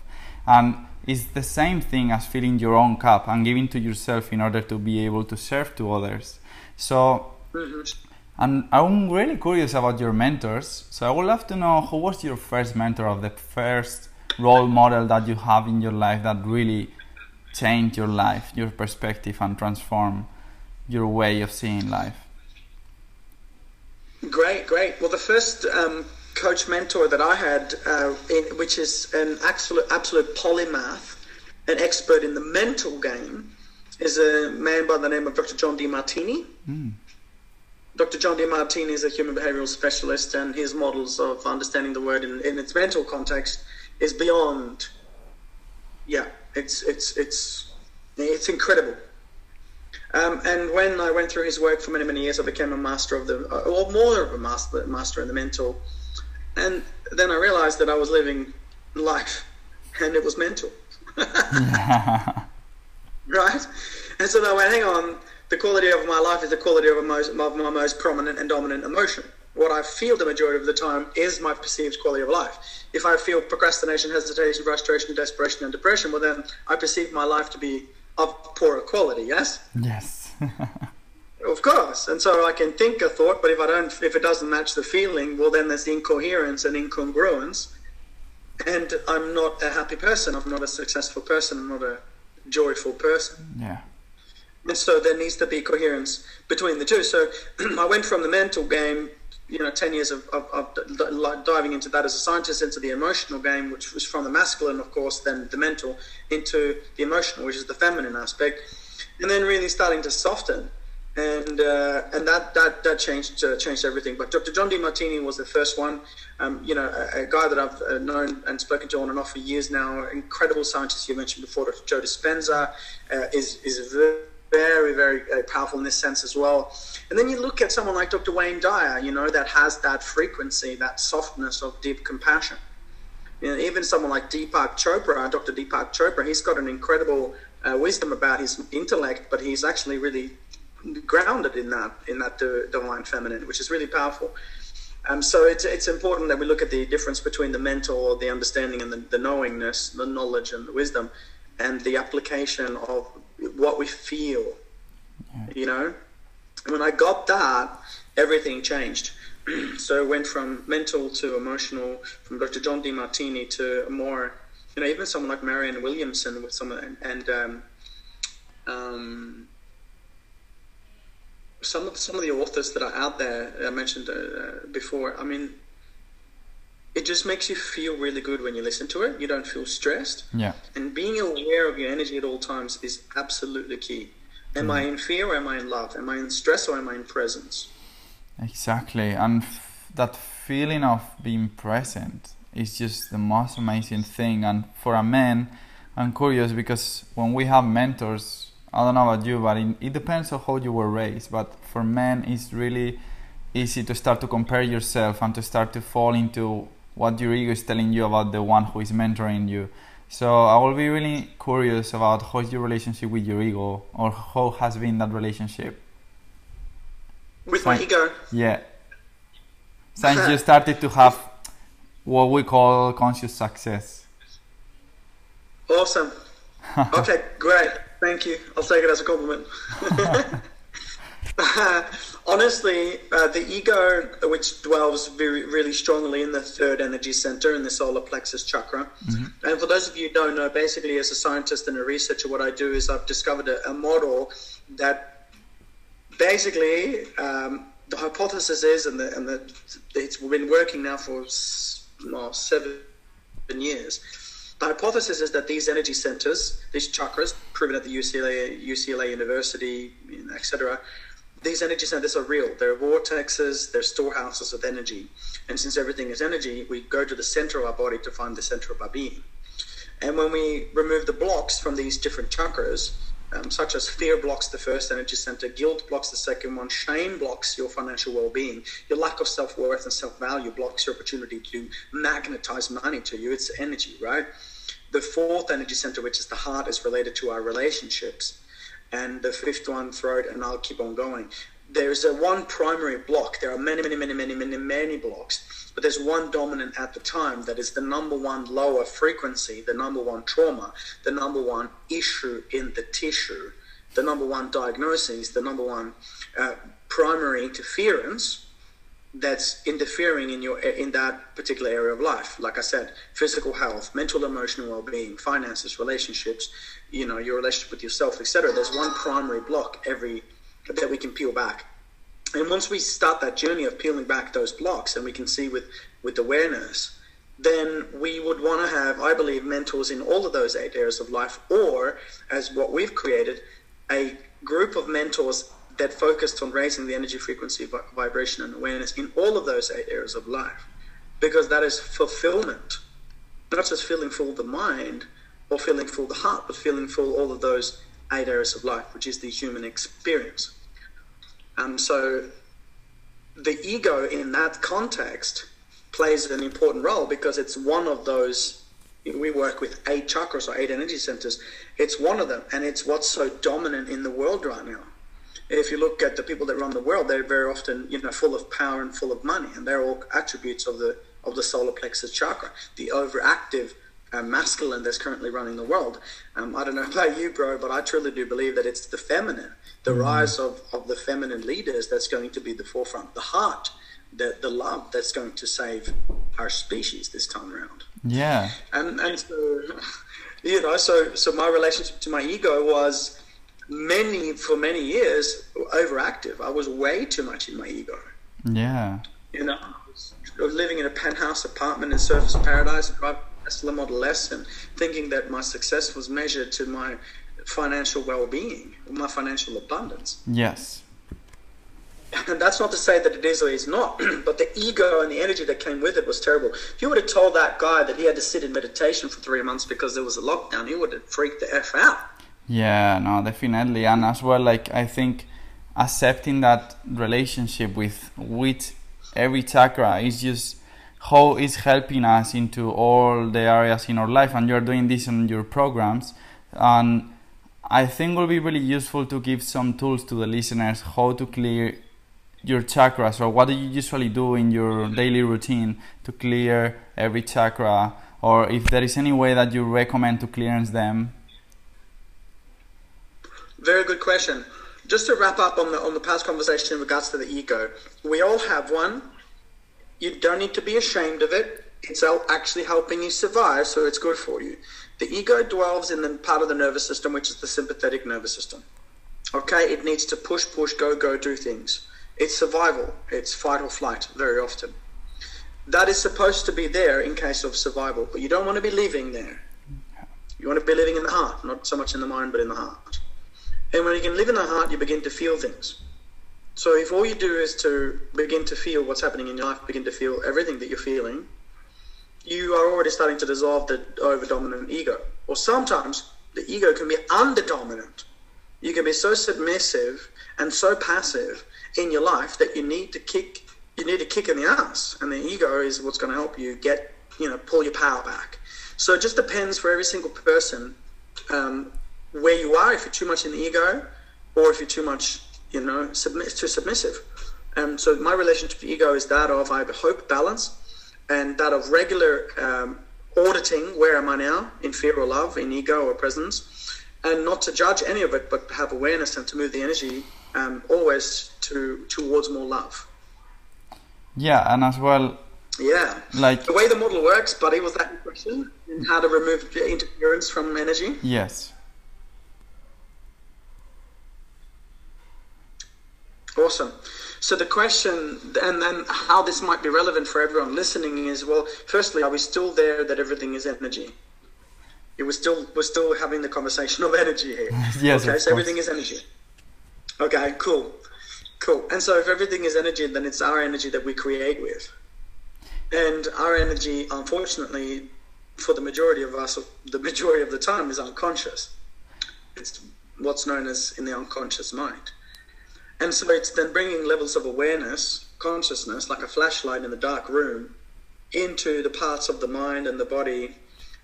And it's the same thing as filling your own cup and giving to yourself in order to be able to serve to others. So, Mm-hmm. and I'm really curious about your mentors. So, I would love to know who was your first mentor of the first role model that you have in your life that really change your life, your perspective, and transform your way of seeing life? Great, great. Well, the first um, coach mentor that I had, uh, in, which is an absolute, absolute polymath, an expert in the mental game, is a man by the name of Dr. John Demartini. Dr. John Demartini is a human behavioral specialist, and his models of understanding the word in, in its mental context is beyond. Yeah, it's it's it's it's incredible. Um, and when I went through his work for many many years, I became a master of the, uh, or more of a master master in the mental. And then I realized that I was living life, and it was mental. right? And so I went, hang on, the quality of my life is the quality of, most, of my most prominent and dominant emotion. What I feel the majority of the time is my perceived quality of life. If I feel procrastination, hesitation, frustration, desperation, and depression, well, then I perceive my life to be of poorer quality, yes? Yes. Of course, and so I can think a thought, but if I don't, if it doesn't match the feeling, well, then there's incoherence and incongruence, and I'm not a happy person. I'm not a successful person. I'm not a joyful person. yeah. And so there needs to be coherence between the two. So I went from the mental game, you know, 10 years of, of, of d- diving into that as a scientist, into the emotional game, which was from the masculine, of course, then the mental, into the emotional, which is the feminine aspect, and then really starting to soften. And uh, and that that that changed uh, changed everything. But Dr. John DeMartini was the first one. Um, you know, a, a guy that I've uh, known and spoken to on and off for years now. Incredible scientist you mentioned before, Dr. Joe Dispenza, uh, is is very very, very uh, powerful in this sense as well. And then you look at someone like Dr. Wayne Dyer, you know, that has that frequency, that softness of deep compassion. You know, even someone like Deepak Chopra, Dr. Deepak Chopra, he's got an incredible uh, wisdom about his intellect, but he's actually really grounded in that, in that divine feminine, which is really powerful. Um, so it's it's important that we look at the difference between the mental, the understanding, and the, the knowingness, the knowledge, and the wisdom, and the application of what we feel. You know, when I got that, everything changed. so it went from mental to emotional, from Dr. John DeMartini to more, you know, even someone like Marianne Williamson with some and, and um, um, some of some of the authors that are out there I mentioned uh, before. I mean, it just makes you feel really good when you listen to it. You don't feel stressed. Yeah. And being aware of your energy at all times is absolutely key. Am I in fear or am I in love? Am I in stress or am I in presence? Exactly. And f- that feeling of being present is just the most amazing thing. And for a man, I'm curious because when we have mentors, I don't know about you, but it, it depends on how you were raised. But for men, it's really easy to start to compare yourself and to start to fall into what your ego is telling you about the one who is mentoring you. So I will be really curious about how's your relationship with your ego, or how has been that relationship. With my ego, Yeah. Since you started to have what we call conscious success. awesome. Okay, great. Thank you. I'll take it as a compliment. Honestly, uh, the ego, which dwells very, really strongly in the third energy center in the solar plexus chakra. And for those of you who don't know, basically, as a scientist and a researcher, what I do is I've discovered a, a model that basically um, the hypothesis is, and, the, and the, it's been working now for well, seven years. The hypothesis is that these energy centers, these chakras, proven at the UCLA, UCLA University, etc., these energy centers are real. They're vortexes, they're storehouses of energy. And since everything is energy, we go to the center of our body to find the center of our being. And when we remove the blocks from these different chakras, um, such as fear blocks the first energy center, guilt blocks the second one, shame blocks your financial well being, your lack of self worth and self value blocks your opportunity to magnetize money to you. It's energy, right? The fourth energy center, which is the heart, is related to our relationships. And the fifth one, throat, and I'll keep on going. There's a one primary block. There are many, many, many, many, many, many blocks, but there's one dominant at the time that is the number one lower frequency, the number one trauma, the number one issue in the tissue, the number one diagnosis, the number one uh, primary interference that's interfering in your in that particular area of life like i said physical health mental emotional well-being finances relationships you know your relationship with yourself etc there's one primary block every that we can peel back. And once we start that journey of peeling back those blocks and we can see with with awareness then we would want to have i believe mentors in all of those eight areas of life or as what we've created a group of mentors that focused on raising the energy frequency, vibration, and awareness in all of those eight areas of life, because that is fulfillment, not just feeling full the mind or feeling full the heart, but feeling full all of those eight areas of life, which is the human experience. And so the ego in that context plays an important role because it's one of those we work with eight chakras or eight energy centers. It's one of them and it's what's so dominant in the world right now. If you look at the people that run the world, they're very often you know full of power and full of money, and they're all attributes of the of the solar plexus chakra, the overactive uh, masculine that's currently running the world. Um, I don't know about you, bro, but I truly do believe that it's the feminine, the mm-hmm. rise of, of the feminine leaders that's going to be the forefront, the heart, the, the love that's going to save our species this time around. Yeah. And, and so, you know, so, so my relationship to my ego was many for many years overactive. I was way too much in my ego. Yeah. You know, I was living in a penthouse apartment in Surfers Paradise, driving Tesla Model S, and thinking that my success was measured to my financial well-being, my financial abundance. Yes. And that's not to say that it is or is not, but the ego and the energy that came with it was terrible. If you would have told that guy that he had to sit in meditation for three months because there was a lockdown, he would have freaked the F out. Yeah, no, definitely, and as well, like I think accepting that relationship with with every chakra is just how it's helping us into all the areas in our life, and you're doing this in your programs, and I think will be really useful to give some tools to the listeners how to clear your chakras or what do you usually do in your daily routine to clear every chakra or if there is any way that you recommend to clearance them very good question. Just to wrap up on the on the past conversation in regards to the ego, we all have one. You don't need to be ashamed of it. It's actually helping you survive, so it's good for you. The ego dwells in the part of the nervous system which is the sympathetic nervous system. Okay, it needs to push, push, go, go, do things. It's survival. It's fight or flight very often. That is supposed to be there in case of survival, but you don't want to be living there. You want to be living in the heart, not so much in the mind, but in the heart. And when you can live in the heart, you begin to feel things. So if all you do is to begin to feel what's happening in your life, begin to feel everything that you're feeling, you are already starting to dissolve the over dominant ego. Or sometimes the ego can be under dominant. You can be so submissive and so passive in your life that you need to kick you need to kick in the ass. And the ego is what's going to help you get, you know, pull your power back. So it just depends for every single person um, where you are if you're too much in the ego or if you're too much you know submit, too submissive. Um, so my relationship to ego is that of I hope balance and that of regular um, auditing where am I now in fear or love in ego or presence and not to judge any of it but have awareness and to move the energy um, always to towards more love. Yeah and as well yeah. like the way the model works buddy was that question? How to remove interference from energy? Yes Awesome. So the question, and then how this might be relevant for everyone listening is, well, firstly, are we still there that everything is energy? We're still we're still having the conversation of energy here. yes. Okay, so everything is energy. Okay, cool, cool. And so if everything is energy, then it's our energy that we create with, and our energy, unfortunately, for the majority of us, the majority of the time, is unconscious. It's what's known as in the unconscious mind. And so it's then bringing levels of awareness, consciousness, like a flashlight in the dark room, into the parts of the mind and the body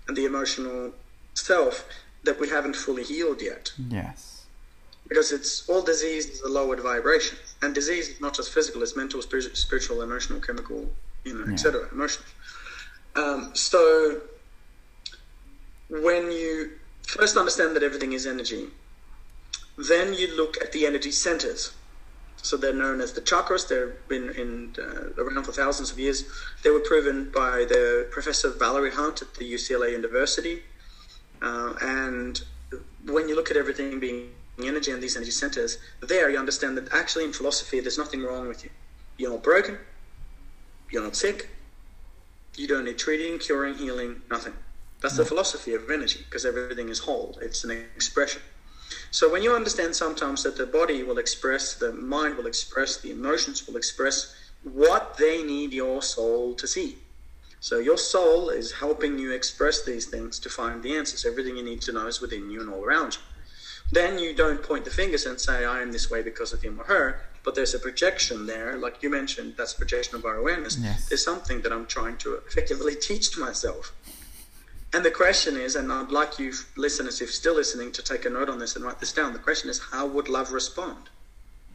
and the emotional self that we haven't fully healed yet. Yes. Because it's all disease is a lowered vibration, and disease is not just physical; it's mental, spiritual, emotional, chemical, you know, yeah. etc. Emotional. Um, so when you first understand that everything is energy, then you look at the energy centers. So they're known as the chakras. They've been in, uh, around for thousands of years. They were proven by the Professor Valerie Hunt at the UCLA University. Uh, and when you look at everything being energy and these energy centers, there you understand that actually in philosophy there's nothing wrong with you. You're not broken. You're not sick. You don't need treating, curing, healing, nothing. That's the philosophy of energy because everything is whole. It's an expression. So when you understand sometimes that the body will express, the mind will express, the emotions will express what they need your soul to see. So your soul is helping you express these things to find the answers. Everything you need to know is within you and all around you. Then you don't point the fingers and say, I am this way because of him or her, but there's a projection there, like you mentioned, that's projection of our awareness. Yes. There's something that I'm trying to effectively teach to myself. And the question is, and I'd like you listeners, if still listening, to take a note on this and write this down. The question is, how would love respond?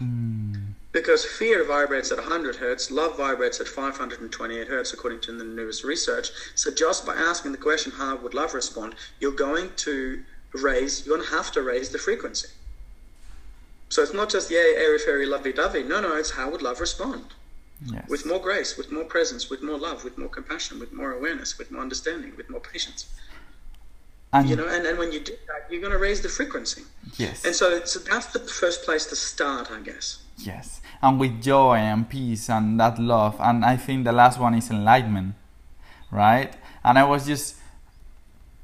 Mm. Because fear vibrates at 100 hertz, love vibrates at 528 hertz, according to the newest research. So just by asking the question, how would love respond, you're going to raise, you're going to have to raise the frequency. So it's not just, yay, airy, fairy, lovey dovey. No, no, it's how would love respond? Yes. With more grace, with more presence, with more love, with more compassion, with more awareness, with more understanding, with more patience. And you know, and, and when you do that, you're going to raise the frequency. Yes. And so, so that's the first place to start, I guess. Yes. And with joy and peace and that love. And I think the last one is enlightenment, right? And I was just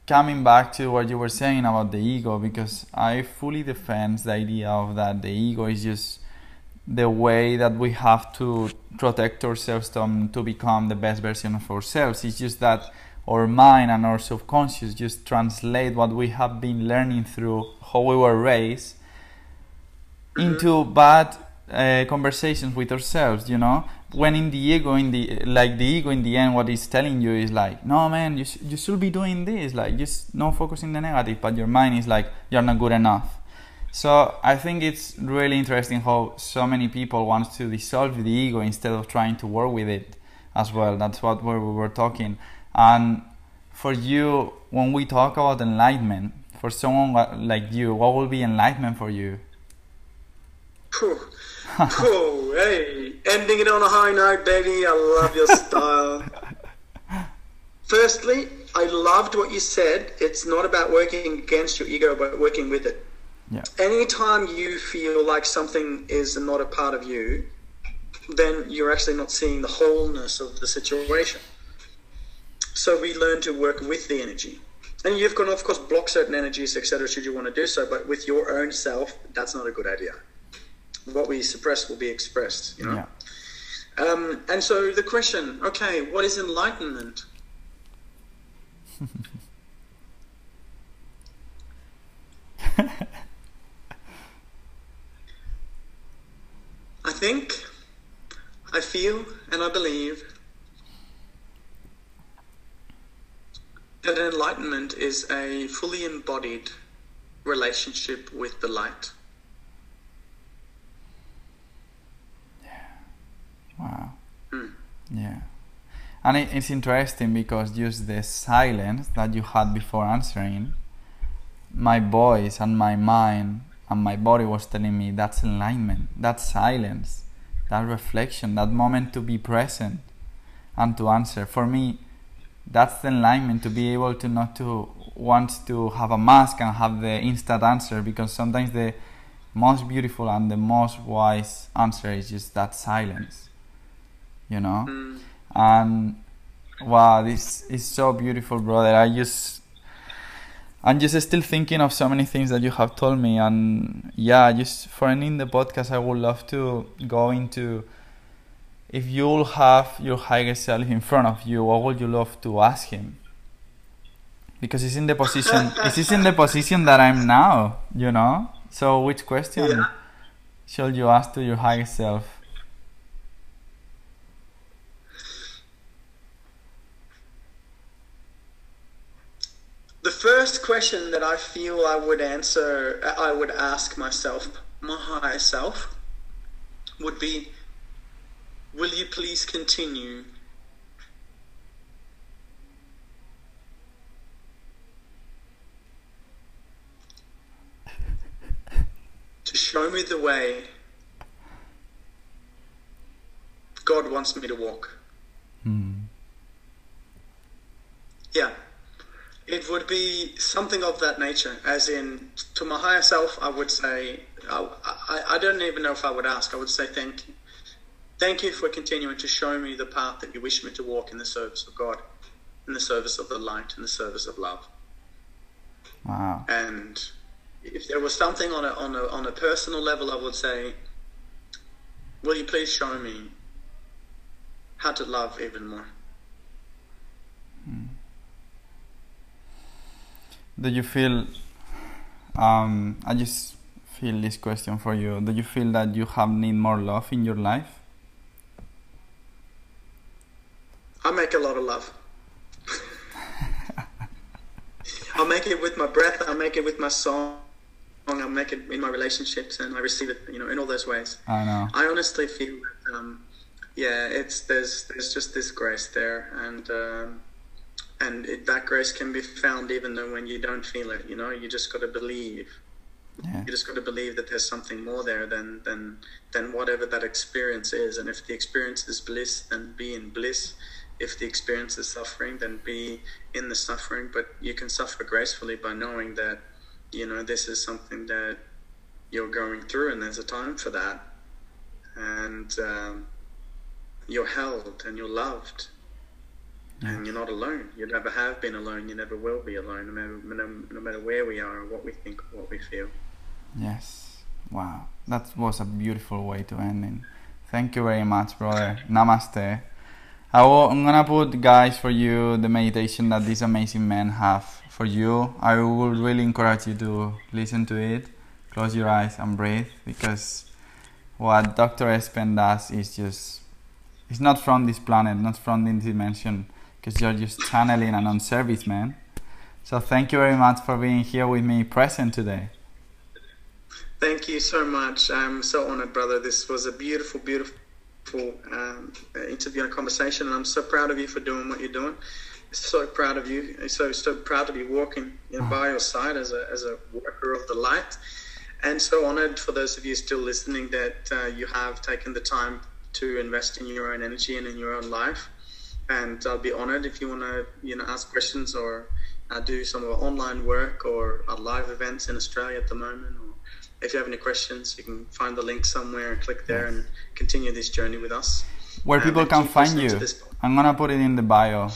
coming back to what you were saying about the ego because I fully defend the idea of that the ego is just the way that we have to protect ourselves to, to become the best version of ourselves. It's just that our mind and our subconscious just translate what we have been learning through how we were raised into bad uh, conversations with ourselves, you know? When in the ego, in the like the ego, in the end, what it's telling you is like, no, man, you sh- you should be doing this. Like, just not focusing the negative, but your mind is like, you're not good enough so I think it's really interesting how so many people want to dissolve the ego instead of trying to work with it as well. That's what we were talking. And for you, when we talk about enlightenment, for someone like you, what will be enlightenment for you? Oh, hey, ending it on a high note, baby. I love your style. Firstly, I loved what you said. It's not about working against your ego, but working with it. Yeah. Anytime you feel like something is not a part of you, then you're actually not seeing the wholeness of the situation. So we learn to work with the energy. And you've got, of course, block certain energies, etc., should you want to do so, but with your own self, that's not a good idea. What we suppress will be expressed, you know? Yeah. Um, and so the question okay, what is enlightenment? I think, I feel, and I believe that enlightenment is a fully embodied relationship with the light. Yeah. Wow. Mm. Yeah. And it, it's interesting because just the silence that you had before answering, my voice and my mind and my body was telling me that's enlightenment, that's silence, that reflection, that moment to be present and to answer. For me, that's the enlightenment to be able to not to want to have a mask and have the instant answer because sometimes the most beautiful and the most wise answer is just that silence you know Mm. and wow this is so beautiful brother i just I'm just still thinking of so many things that you have told me, and yeah, just for ending the podcast, I would love to go into if you'll have your higher self in front of you, what would you love to ask him? because he's in the position it's in the position that I'm now, you know. So which question Yeah. should you ask to your higher self? The first question that I feel I would answer, I would ask myself, my higher self, would be Will you please continue to show me the way God wants me to walk? Hmm. Yeah. It would be something of that nature, as in, to my higher self, I would say, I, I, I don't even know if I would ask, I would say thank you. Thank you for continuing to show me the path that you wish me to walk in the service of God, in the service of the light, in the service of love. Wow. And if there was something on a, on a, on a personal level, I would say, will you please show me how to love even more? Hmm. Do you feel um I just feel this question for you. Do you feel that you have need more love in your life? I make a lot of love. I make it with my breath. I make it with my song. I make it in my relationships, and I receive it, you know, in all those ways. I know. I honestly feel that, um, yeah, it's there's there's just this grace there, and um, and it, that grace can be found even though when you don't feel it. You know, you just got to believe. Yeah. You just got to believe that there's something more there than than than whatever that experience is. And if the experience is bliss, then be in bliss. If the experience is suffering, then be in the suffering. But you can suffer gracefully by knowing that you know this is something that you're going through, and there's a time for that. And um, you're held and you're loved. And you're not alone. You never have been alone. You never will be alone, no matter, no, no matter where we are, or what we think, or what we feel. Yes. Wow. That was a beautiful way to end in. Thank you very much, brother. Namaste. I will, I'm gonna put, guys, for you the meditation that these amazing men have for you. I would really encourage you to listen to it. Close your eyes and breathe because what Dr. Espen does is just, it's not from this planet, not from this dimension, because you're just channeling and on service, man. So thank you very much for being here with me present today. Thank you so much. I'm so honored, brother. This was a beautiful, beautiful um, interview and conversation, and I'm so proud of you for doing what you're doing. So proud of you. So so proud to be walking you know, by your side as a as a worker of the light, and so honored for those of you still listening that uh, you have taken the time to invest in your own energy and in your own life. And I'll be honored if you want to you know ask questions or uh, do some of our online work or our live events in Australia at the moment. Or if you have any questions, you can find the link somewhere and click there and continue this journey with us. Where Um, people can find you. I'm gonna put it in the bio.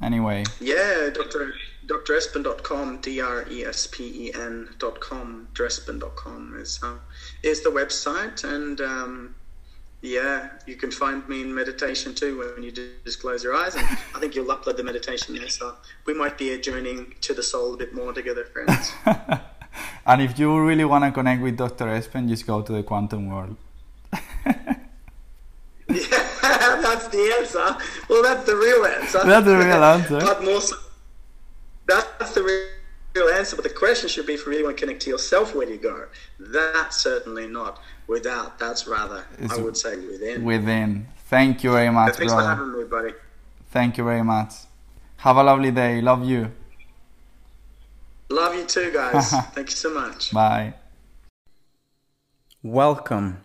Anyway, Yeah, Dr. drespen.com, D R E S P E N.com, drespen.com is, uh, is the website. And um, yeah, you can find me in meditation too when you just close your eyes. And I think you'll upload the meditation there. So we might be journeying to the soul a bit more together, friends. and if you really wanna connect with Dr. Espen, just go to the quantum world. yeah, that's the answer. Well, that's the real answer. That's the real answer. but more so, that's the real real answer. But the question should be if you really want to connect to yourself, where do you go? That's certainly not without. That's rather, It's I would say, within. Within. Thank you very much, Thanks for having me, buddy. Thank you very much. Have a lovely day. Love you. Love you too, guys. Thank you so much. Bye. Welcome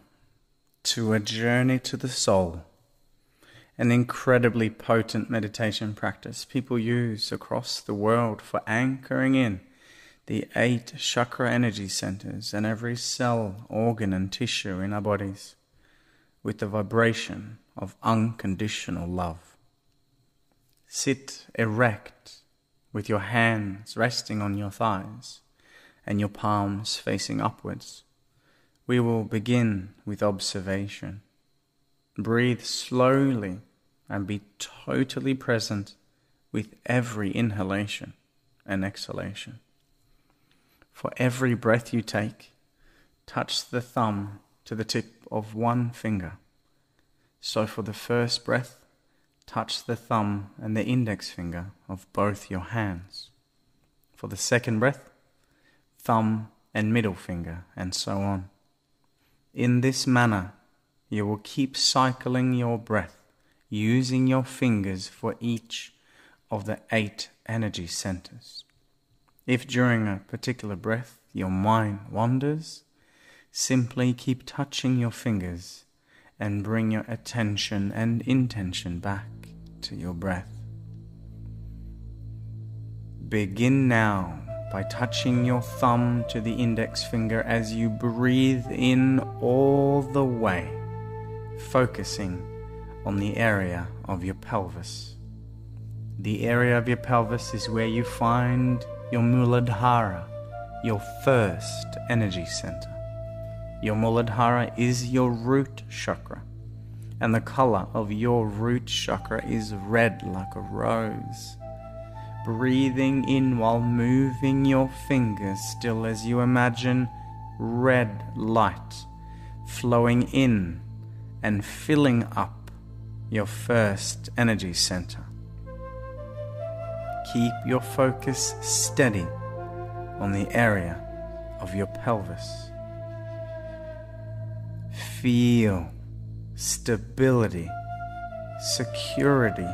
to a journey to the soul, an incredibly potent meditation practice people use across the world for anchoring in the eight chakra energy centers and every cell, organ, and tissue in our bodies with the vibration of unconditional love. Sit erect with your hands resting on your thighs and your palms facing upwards. We will begin with observation. Breathe slowly and be totally present with every inhalation and exhalation. For every breath you take, touch the thumb to the tip of one finger. So for the first breath, touch the thumb and the index finger of both your hands. For the second breath, thumb and middle finger, and so on. In this manner, you will keep cycling your breath, using your fingers for each of the eight energy centers. If during a particular breath your mind wanders, simply keep touching your fingers and bring your attention and intention back to your breath. Begin now by touching your thumb to the index finger as you breathe in all the way, focusing on the area of your pelvis. The area of your pelvis is where you find your Muladhara, your first energy center. Your Muladhara is your root chakra, and the color of your root chakra is red like a rose. Breathing in while moving your fingers still as you imagine red light flowing in and filling up your first energy center. Keep your focus steady on the area of your pelvis. Feel stability, security,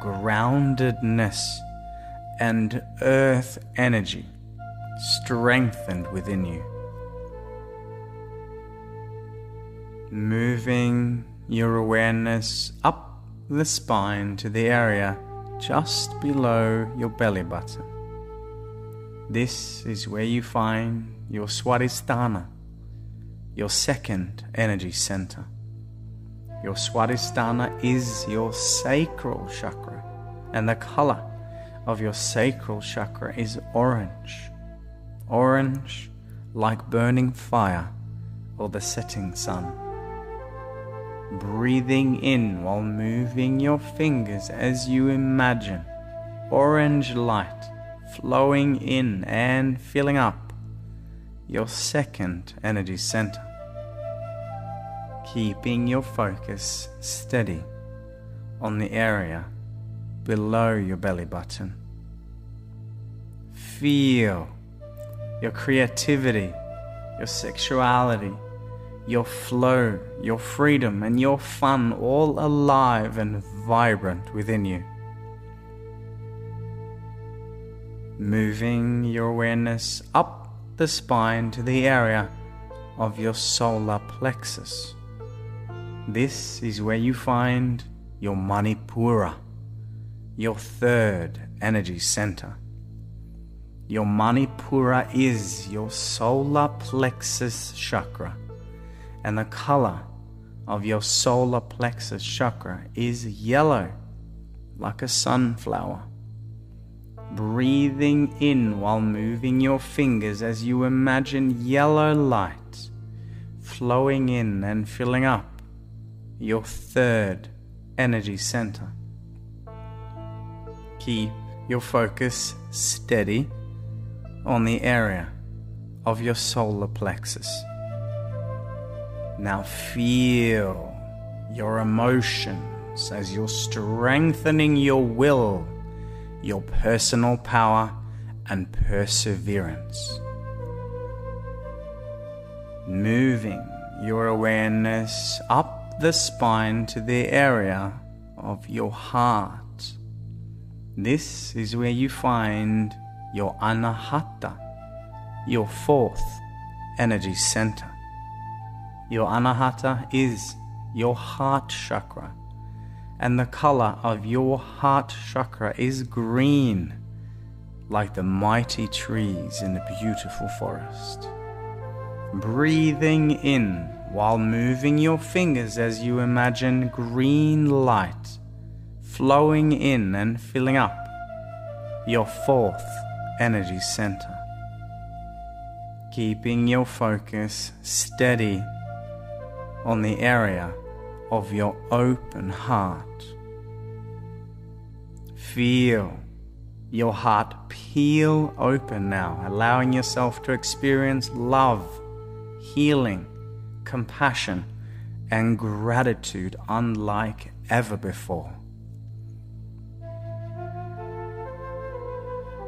groundedness, and earth energy strengthened within you. Moving your awareness up the spine to the area just below your belly button. This is where you find your Swadhisthana, your second energy center. Your Swadhisthana is your sacral chakra, and the color of your sacral chakra is orange. Orange like burning fire or the setting sun breathing in while moving your fingers as you imagine orange light flowing in and filling up your second energy center. Keeping your focus steady on the area below your belly button. Feel your creativity, your sexuality your flow, your freedom, and your fun all alive and vibrant within you. Moving your awareness up the spine to the area of your solar plexus. This is where you find your Manipura, your third energy center. Your Manipura is your solar plexus chakra and the color of your solar plexus chakra is yellow, like a sunflower. Breathing in while moving your fingers as you imagine yellow light flowing in and filling up your third energy center. Keep your focus steady on the area of your solar plexus. Now feel your emotions as you're strengthening your will, your personal power, and perseverance. Moving your awareness up the spine to the area of your heart. This is where you find your anahata, your fourth energy center. Your anahata is your heart chakra, and the color of your heart chakra is green, like the mighty trees in the beautiful forest. Breathing in while moving your fingers as you imagine green light flowing in and filling up your fourth energy center. Keeping your focus steady on the area of your open heart. Feel your heart peel open now, allowing yourself to experience love, healing, compassion, and gratitude unlike ever before.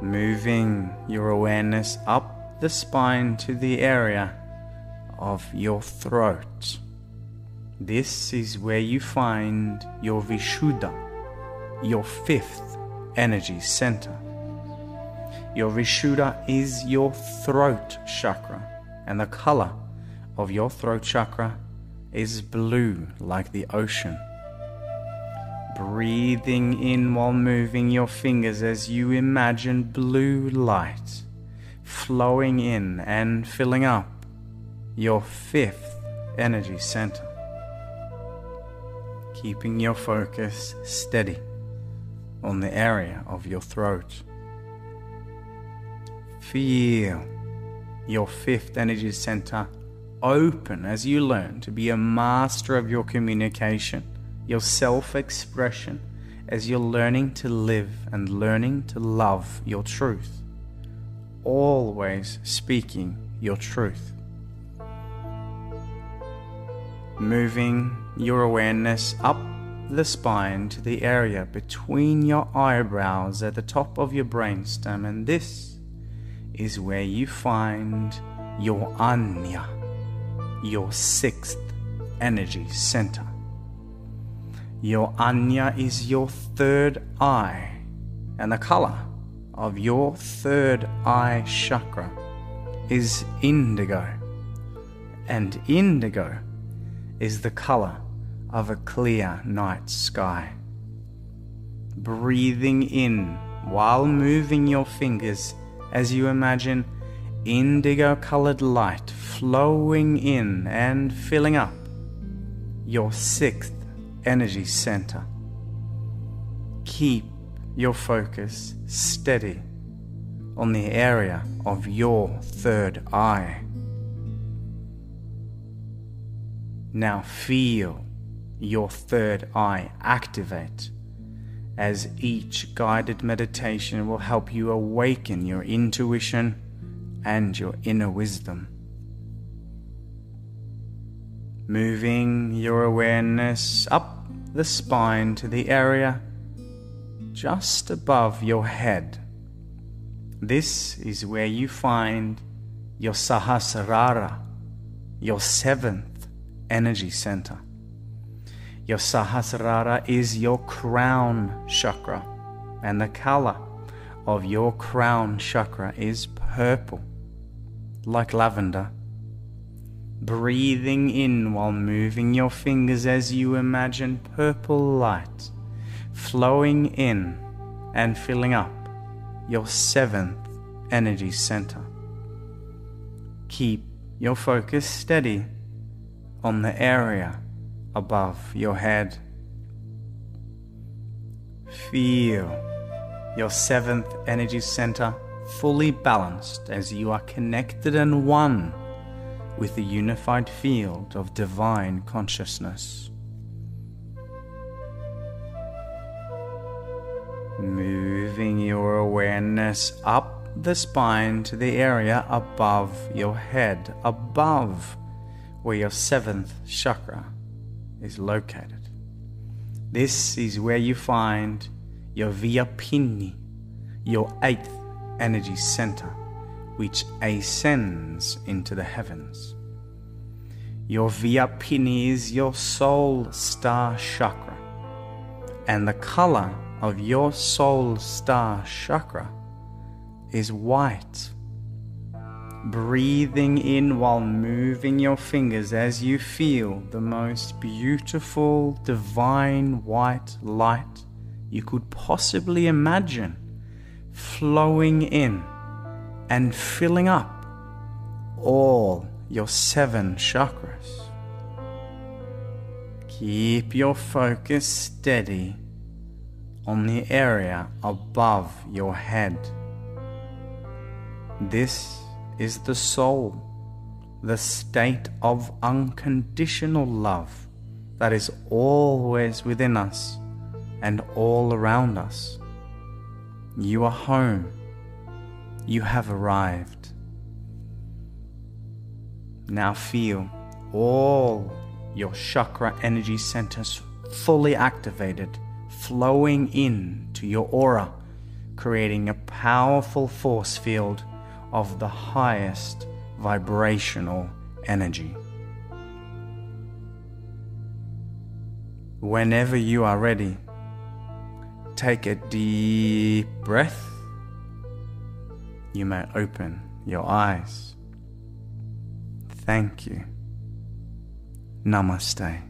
Moving your awareness up the spine to the area of your throat. This is where you find your Vishuddha, your fifth energy center. Your Vishuddha is your throat chakra, and the color of your throat chakra is blue like the ocean. Breathing in while moving your fingers as you imagine blue light flowing in and filling up your fifth energy center. Keeping your focus steady on the area of your throat. Feel your fifth energy center open as you learn to be a master of your communication, your self expression, as you're learning to live and learning to love your truth. Always speaking your truth. Moving your awareness up the spine to the area between your eyebrows at the top of your brainstem, and this is where you find your Ajna, your sixth energy center. Your Ajna is your third eye, and the color of your third eye chakra is indigo, and indigo is the color of a clear night sky. Breathing in while moving your fingers as you imagine indigo colored light flowing in and filling up your sixth energy center. Keep your focus steady on the area of your third eye. Now feel your third eye activate as each guided meditation will help you awaken your intuition and your inner wisdom. Moving your awareness up the spine to the area just above your head. This is where you find your Sahasrara, your seventh energy center. Your Sahasrara is your crown chakra, and the color of your crown chakra is purple, like lavender. Breathing in while moving your fingers as you imagine purple light flowing in and filling up your seventh energy center. Keep your focus steady on the area above your head. Feel your seventh energy center fully balanced as you are connected and one with the unified field of divine consciousness. Moving your awareness up the spine to the area above your head, above where your seventh chakra is located. This is where you find your Vyapini, your eighth energy center, which ascends into the heavens. Your Vyapini is your soul star chakra, and the color of your soul star chakra is white breathing in while moving your fingers as you feel the most beautiful divine white light you could possibly imagine flowing in and filling up all your seven chakras. Keep your focus steady on the area above your head. This is the soul, the state of unconditional love that is always within us and all around us. You are home. You have arrived. Now feel all your chakra energy centers fully activated, flowing in to your aura, creating a powerful force field of the highest vibrational energy. Whenever you are ready, take a deep breath. You may open your eyes. Thank you. Namaste.